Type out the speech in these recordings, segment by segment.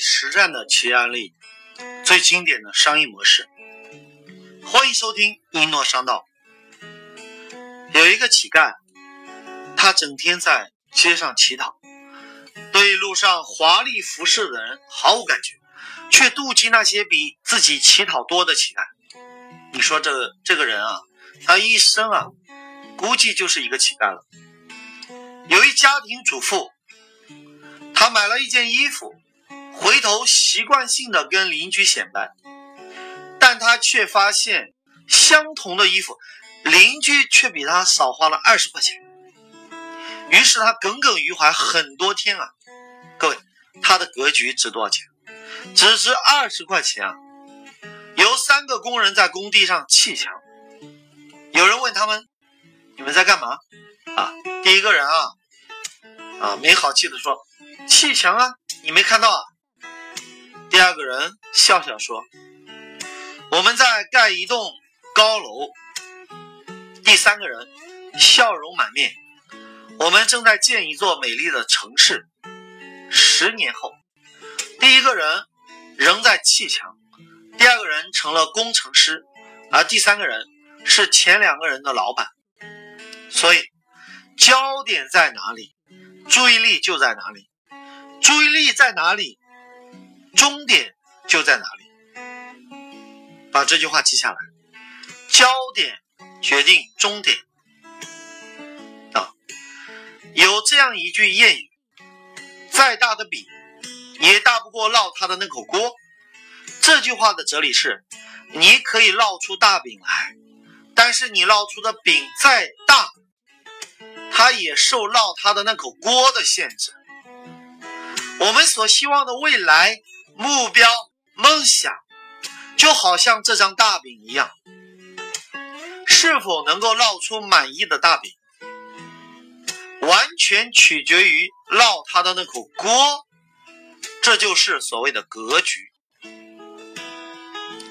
实战的企业案例，最经典的商业模式。欢迎收听一诺商道。有一个乞丐，他整天在街上乞讨，对路上华丽服饰的人毫无感觉，却妒忌那些比自己乞讨多的乞丐。你说这这个人啊，他一生啊，估计就是一个乞丐了。有一家庭主妇，她买了一件衣服，回头习惯性的跟邻居显摆，但他却发现相同的衣服，邻居却比他少花了二十块钱。于是他耿耿于怀很多天啊。各位，他的格局值多少钱？只值二十块钱啊！有三个工人在工地上砌墙，有人问他们：“你们在干嘛？”啊，第一个人啊。啊，没好气的说：“砌墙啊，你没看到啊？”第二个人笑笑说：“我们在盖一栋高楼。”第三个人笑容满面：“我们正在建一座美丽的城市。”十年后，第一个人仍在砌墙，第二个人成了工程师，而第三个人是前两个人的老板。所以，焦点在哪里？注意力就在哪里，注意力在哪里，终点就在哪里。把这句话记下来，焦点决定终点。啊，有这样一句谚语：再大的饼，也大不过烙它的那口锅。这句话的哲理是：你可以烙出大饼来，但是你烙出的饼再大。它也受烙它的那口锅的限制。我们所希望的未来目标、梦想，就好像这张大饼一样，是否能够烙出满意的大饼，完全取决于烙他的那口锅。这就是所谓的格局。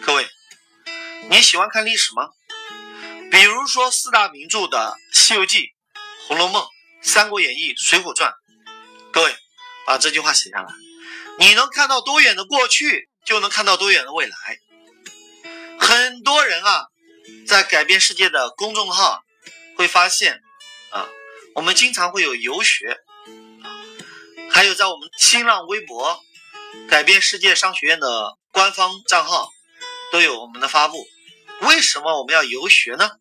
各位，你喜欢看历史吗？比如说四大名著的《西游记》。《红楼梦》《三国演义》《水浒传》，各位把这句话写下来。你能看到多远的过去，就能看到多远的未来。很多人啊，在改变世界的公众号会发现啊，我们经常会有游学，还有在我们新浪微博“改变世界商学院”的官方账号都有我们的发布。为什么我们要游学呢？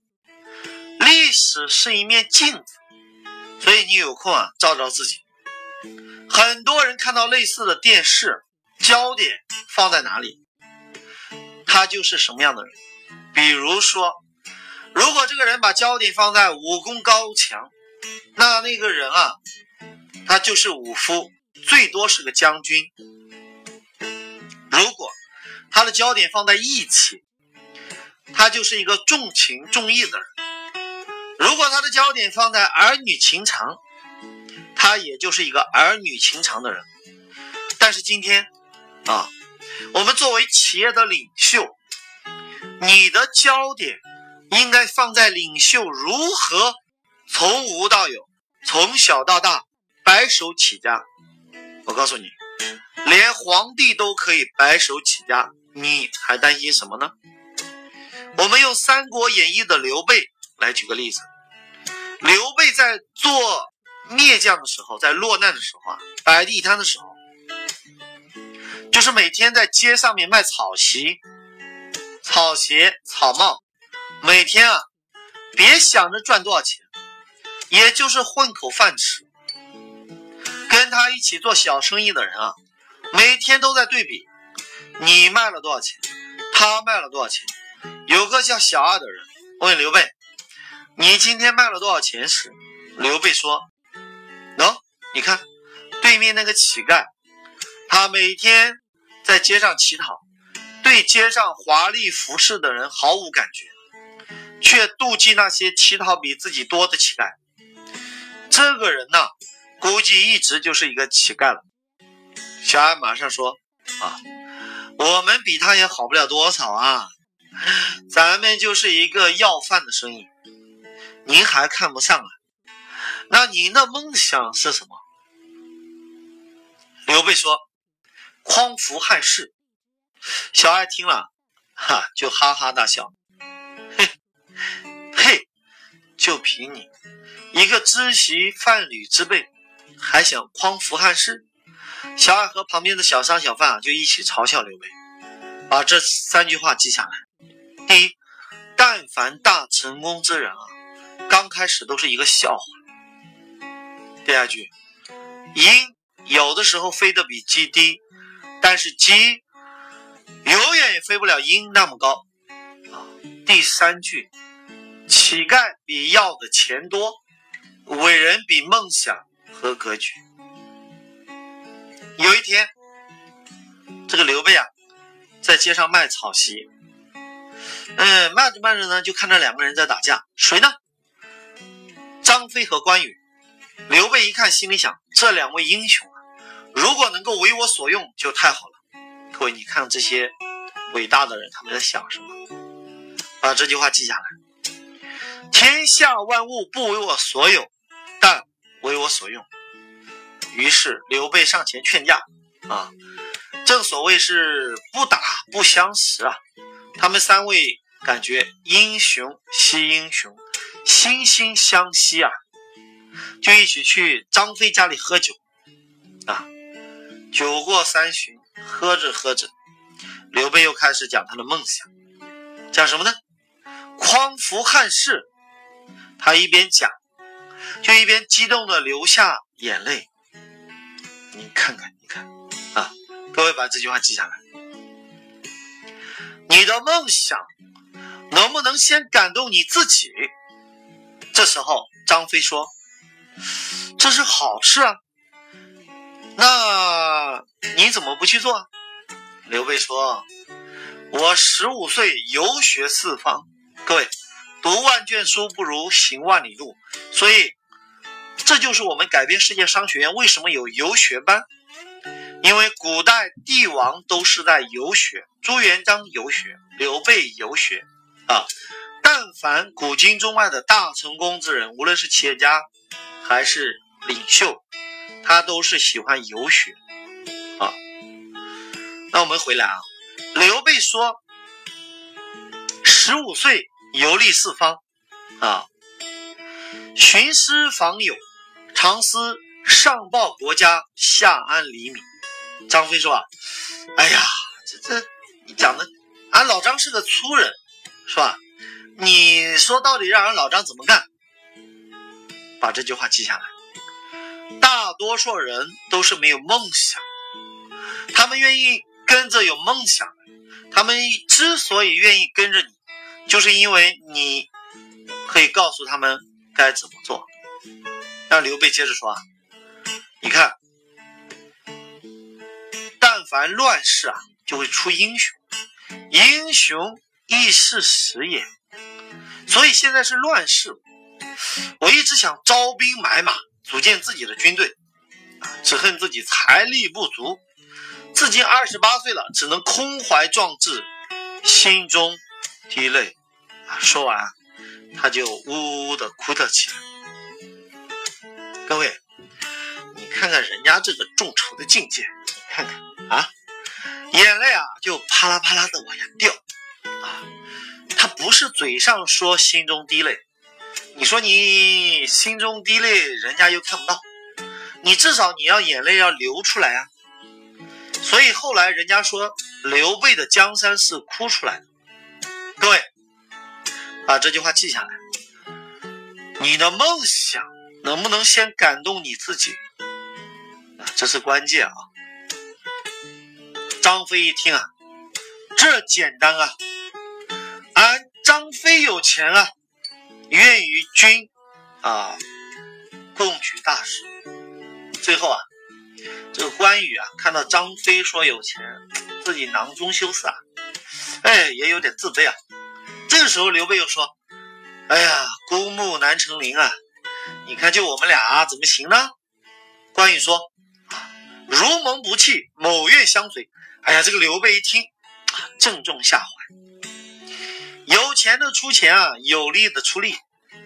历史是一面镜子。所以你有空啊，照照自己。很多人看到类似的电视，焦点放在哪里，他就是什么样的人。比如说，如果这个人把焦点放在武功高强，那那个人啊，他就是武夫，最多是个将军。如果他的焦点放在义气，他就是一个重情重义的人。如果他的焦点放在儿女情长，他也就是一个儿女情长的人。但是今天啊，我们作为企业的领袖，你的焦点应该放在领袖如何从无到有，从小到大白手起家。我告诉你，连皇帝都可以白手起家，你还担心什么呢？我们用《三国演义》的刘备。来举个例子，刘备在做灭将的时候，在落难的时候啊，摆地摊的时候，就是每天在街上面卖草席、草鞋、草帽，每天啊，别想着赚多少钱，也就是混口饭吃。跟他一起做小生意的人啊，每天都在对比，你卖了多少钱，他卖了多少钱。有个叫小二的人问刘备。你今天卖了多少钱时，刘备说：“，你看对面那个乞丐，他每天在街上乞讨，对街上华丽服饰的人毫无感觉，却妒忌那些乞讨比自己多的乞丐。这个人呐，估计一直就是一个乞丐了。”小安马上说：“啊，我们比他也好不了多少啊，咱们就是一个要饭的生意。”您还看不上啊？那您的梦想是什么？刘备说：“匡扶汉室。小爱听了，哈，就哈哈大笑。嘿，嘿，就凭你一个知席贩履之辈，还想匡扶汉室？小爱和旁边的小商小贩啊，就一起嘲笑刘备。把这三句话记下来。第一，但凡大成功之人啊，刚开始都是一个笑话。第二句，鹰有的时候飞得比鸡低，但是鸡永远也飞不了鹰那么高啊。第三句，乞丐比要的钱多，伟人比梦想和格局。有一天，这个刘备啊。在街上卖草席，嗯，卖着卖着呢，就看到两个人在打架，谁呢？张飞和关羽。刘备一看，心里想：这两位英雄，如果能够为我所用，就太好了。各位，你看这些伟大的人，他们在想什么？把这句话记下来：天下万物不为我所有，但为我所用。于是刘备上前劝架啊。正所谓是不打不相识啊，他们三位感觉英雄惜英雄，惺惺相惜啊，就一起去张飞家里喝酒啊。酒过三巡，喝着喝着，刘备又开始讲他的梦想，讲什么呢？匡扶汉室。他一边讲，就一边激动的流下眼泪。你看看，你看。啊各位把这句话记下来。你的梦想能不能先感动你自己？这时候张飞说：“这是好事啊。”那你怎么不去做？刘备说：“我十五岁游学四方，各位读万卷书不如行万里路，所以这就是我们改变世界商学院为什么有游学班。”因为古代帝王都是在游学，朱元璋游学，刘备游学，啊，但凡古今中外的大成功之人，无论是企业家还是领袖，他都是喜欢游学，啊。那我们回来啊，刘备说，十五岁游历四方，啊，寻师访友，常思上报国家，下安黎民。张飞说：“啊，哎呀，这这讲的，俺老张是个粗人，是吧？你说到底让俺老张怎么干？把这句话记下来。大多数人都是没有梦想，他们愿意跟着有梦想的。他们之所以愿意跟着你，就是因为你可以告诉他们该怎么做。”让刘备接着说：“啊，你看。”但凡乱世啊，就会出英雄，英雄亦是时也。所以现在是乱世，我一直想招兵买马，组建自己的军队，只恨自己财力不足，至今二十八岁了，只能空怀壮志，心中滴泪。啊说完，他就呜呜的哭了起来。各位，你看看人家这个众筹的境界，你看看。啊，眼泪啊，就啪啦啪啦的往下掉啊！他不是嘴上说心中滴泪，你说你心中滴泪，人家又看不到，你至少你要眼泪要流出来啊！所以后来人家说刘备的江山是哭出来的。各位，把这句话记下来，你的梦想能不能先感动你自己？啊，这是关键啊！张飞一听啊，这简单啊，俺张飞有钱啊，愿与君啊共举大事。最后啊，这个关羽啊，看到张飞说有钱，自己囊中羞涩啊，哎，也有点自卑啊。这个时候刘备又说：“哎呀，孤木难成林啊，你看就我们俩怎么行呢？”关羽说：“如蒙不弃，某愿相随。”哎呀，这个刘备一听，正中下怀。有钱的出钱啊，有力的出力，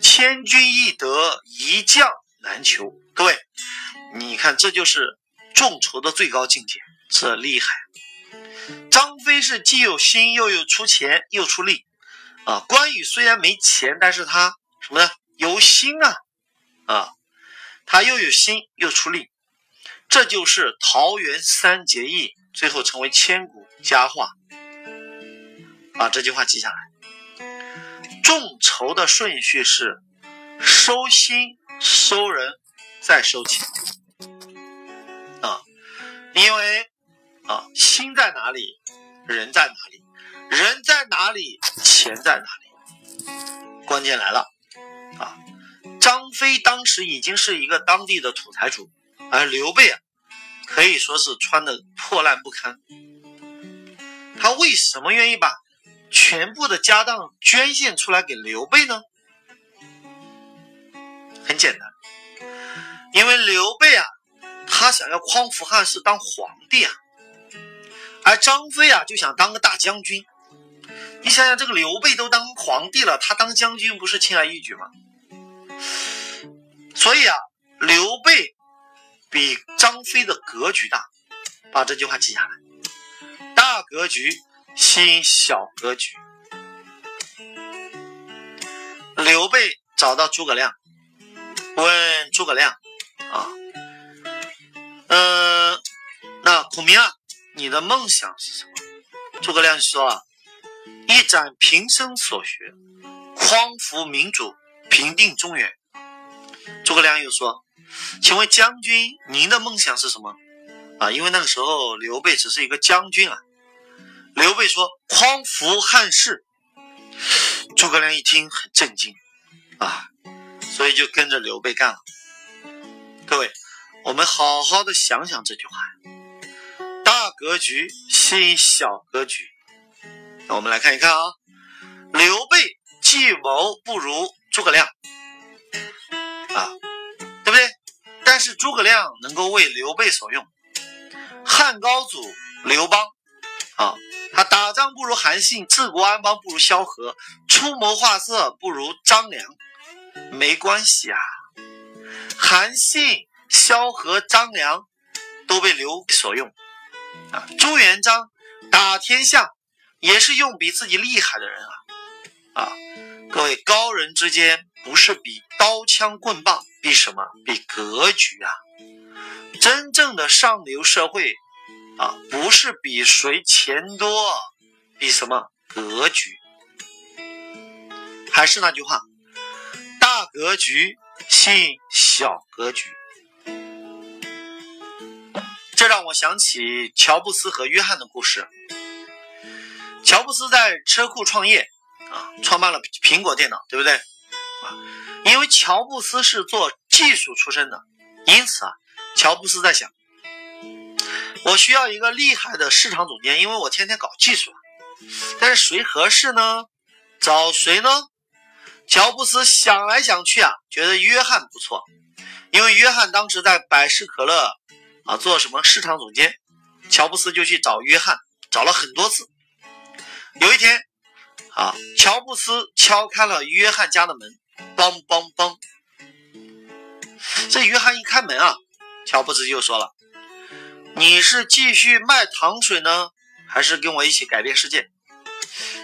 千军易得，一将难求。各位，你看，这就是众筹的最高境界，这厉害。张飞是既有心又有出钱又出力啊。关羽虽然没钱，但是他什么呢？有心啊啊，他又有心又出力，这就是桃园三结义，最后成为千古佳话。把这句话记下来。众筹的顺序是收心、收人，再收钱啊，因为啊，心在哪里，人在哪里，人在哪里，钱在哪里，关键来了啊！张飞当时已经是一个当地的土财主，而刘备啊，可以说是穿的破烂不堪，他为什么愿意把？全部的家当捐献出来给刘备呢？很简单，因为刘备啊，他想要匡扶汉室当皇帝啊，而张飞啊就想当个大将军。你想想，这个刘备都当皇帝了，他当将军不是轻而易举吗？所以啊，刘备比张飞的格局大，把这句话记下来，大格局。新小格局。刘备找到诸葛亮，问诸葛亮：“啊，嗯，那孔明啊，你的梦想是什么？”诸葛亮说：“啊，一展平生所学，匡扶民主，平定中原。”诸葛亮又说：“请问将军，您的梦想是什么？”啊，因为那个时候刘备只是一个将军啊。刘备说：“匡扶汉室。”诸葛亮一听很震惊，啊，所以就跟着刘备干了。各位，我们好好的想想这句话：大格局吸引小格局。那我们来看一看啊，刘备计谋不如诸葛亮，啊，对不对？但是诸葛亮能够为刘备所用。汉高祖刘邦，啊。他打仗不如韩信，治国安邦不如萧何，出谋划策不如张良，没关系啊。韩信、萧何、张良都被刘所用啊。朱元璋打天下也是用比自己厉害的人啊啊！各位高人之间不是比刀枪棍棒，比什么？比格局啊！真正的上流社会。啊，不是比谁钱多，比什么格局？还是那句话，大格局吸引小格局。这让我想起乔布斯和约翰的故事。乔布斯在车库创业，啊，创办了苹果电脑，对不对？啊，因为乔布斯是做技术出身的，因此啊，乔布斯在想。我需要一个厉害的市场总监，因为我天天搞技术，但是谁合适呢？找谁呢？乔布斯想来想去啊，觉得约翰不错，因为约翰当时在百事可乐啊做什么市场总监，乔布斯就去找约翰，找了很多次。有一天啊，乔布斯敲开了约翰家的门，梆梆梆。这约翰一开门啊，乔布斯就说了。你是继续卖糖水呢，还是跟我一起改变世界？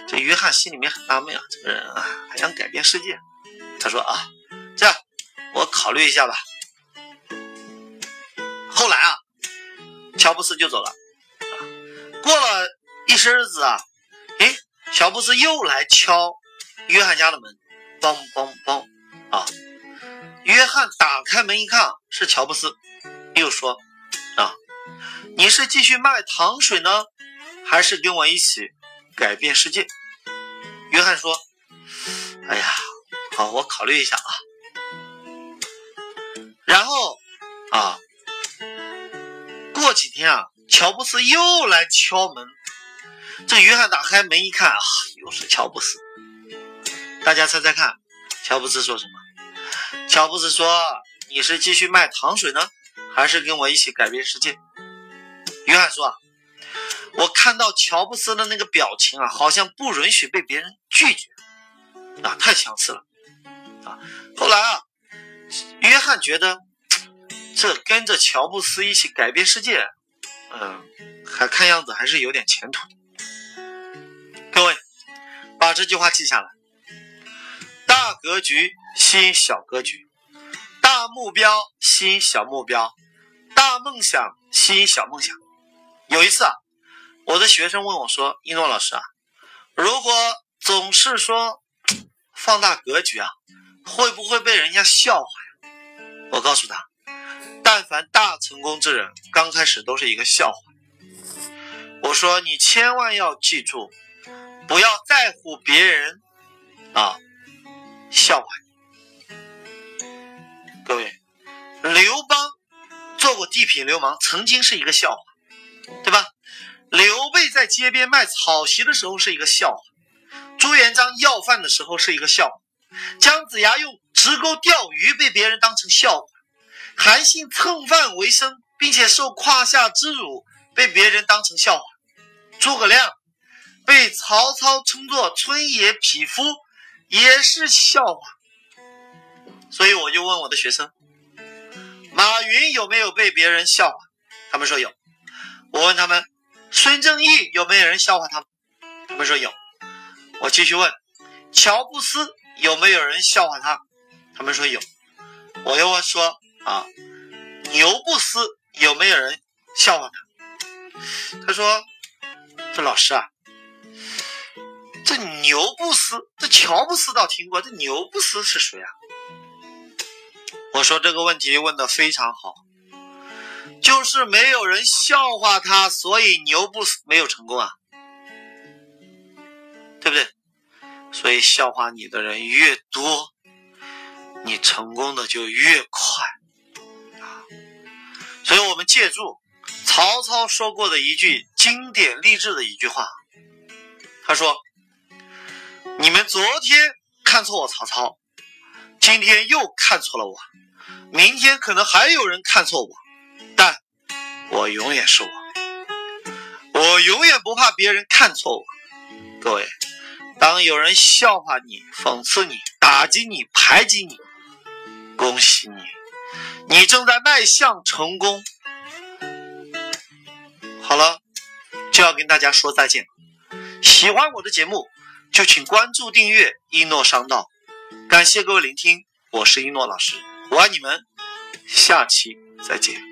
这约翰心里面很纳闷啊，这个人啊还想改变世界。他说啊，这样我考虑一下吧。后来啊，乔布斯就走了。过了一些日子啊，哎，乔布斯又来敲约翰家的门，梆梆梆啊！约翰打开门一看，是乔布斯，又说啊。你是继续卖糖水呢，还是跟我一起改变世界？约翰说：“哎呀，好，我考虑一下啊。”然后啊，过几天啊，乔布斯又来敲门。这约翰打开门一看啊，又是乔布斯。大家猜猜看，乔布斯说什么？乔布斯说：“你是继续卖糖水呢，还是跟我一起改变世界？”约翰说：“啊，我看到乔布斯的那个表情啊，好像不允许被别人拒绝啊，太强势了啊。后来啊，约翰觉得这跟着乔布斯一起改变世界嗯，还看样子还是有点前途。各位，把这句话记下来：大格局吸引小格局，大目标吸引小目标，大梦想吸引小梦想。有一次啊，我的学生问我说：“一诺老师啊，如果总是说放大格局啊，会不会被人家笑话呀？”我告诉他。但凡大成功之人，刚开始都是一个笑话。我说你千万要记住，不要在乎别人啊笑话你。各位，刘邦做过地痞流氓，曾经是一个笑话，对吧？刘备在街边卖草席的时候是一个笑话，朱元璋要饭的时候是一个笑话，姜子牙用直钩钓鱼被别人当成笑话。韩信蹭饭为生，并且受胯下之辱，被别人当成笑话；诸葛亮被曹操称作村野匹夫，也是笑话。所以我就问我的学生：马云有没有被别人笑话？他们说有。我问他们：孙正义有没有人笑话他？他们说有。我继续问：乔布斯有没有人笑话他？他们说有。我又问说。啊，牛布斯有没有人笑话他？他说：“这老师啊，这牛布斯，这乔布斯倒听过，这牛布斯是谁啊？”我说这个问题问的非常好，就是没有人笑话他，所以牛布斯没有成功啊，对不对？所以笑话你的人越多，你成功的就越快。啊所以我们借助曹操说过的一句经典励志的一句话，他说：“你们昨天看错我曹操，今天又看错了我，明天可能还有人看错我，我永远是我，我永远不怕别人看错我。”各位，当有人笑话你、讽刺你、打击你、排挤你，恭喜你。你正在迈向成功，好了，就要跟大家说再见。喜欢我的节目，就请关注订阅一诺商道。感谢各位聆听，我是一诺老师，我爱你们，下期再见。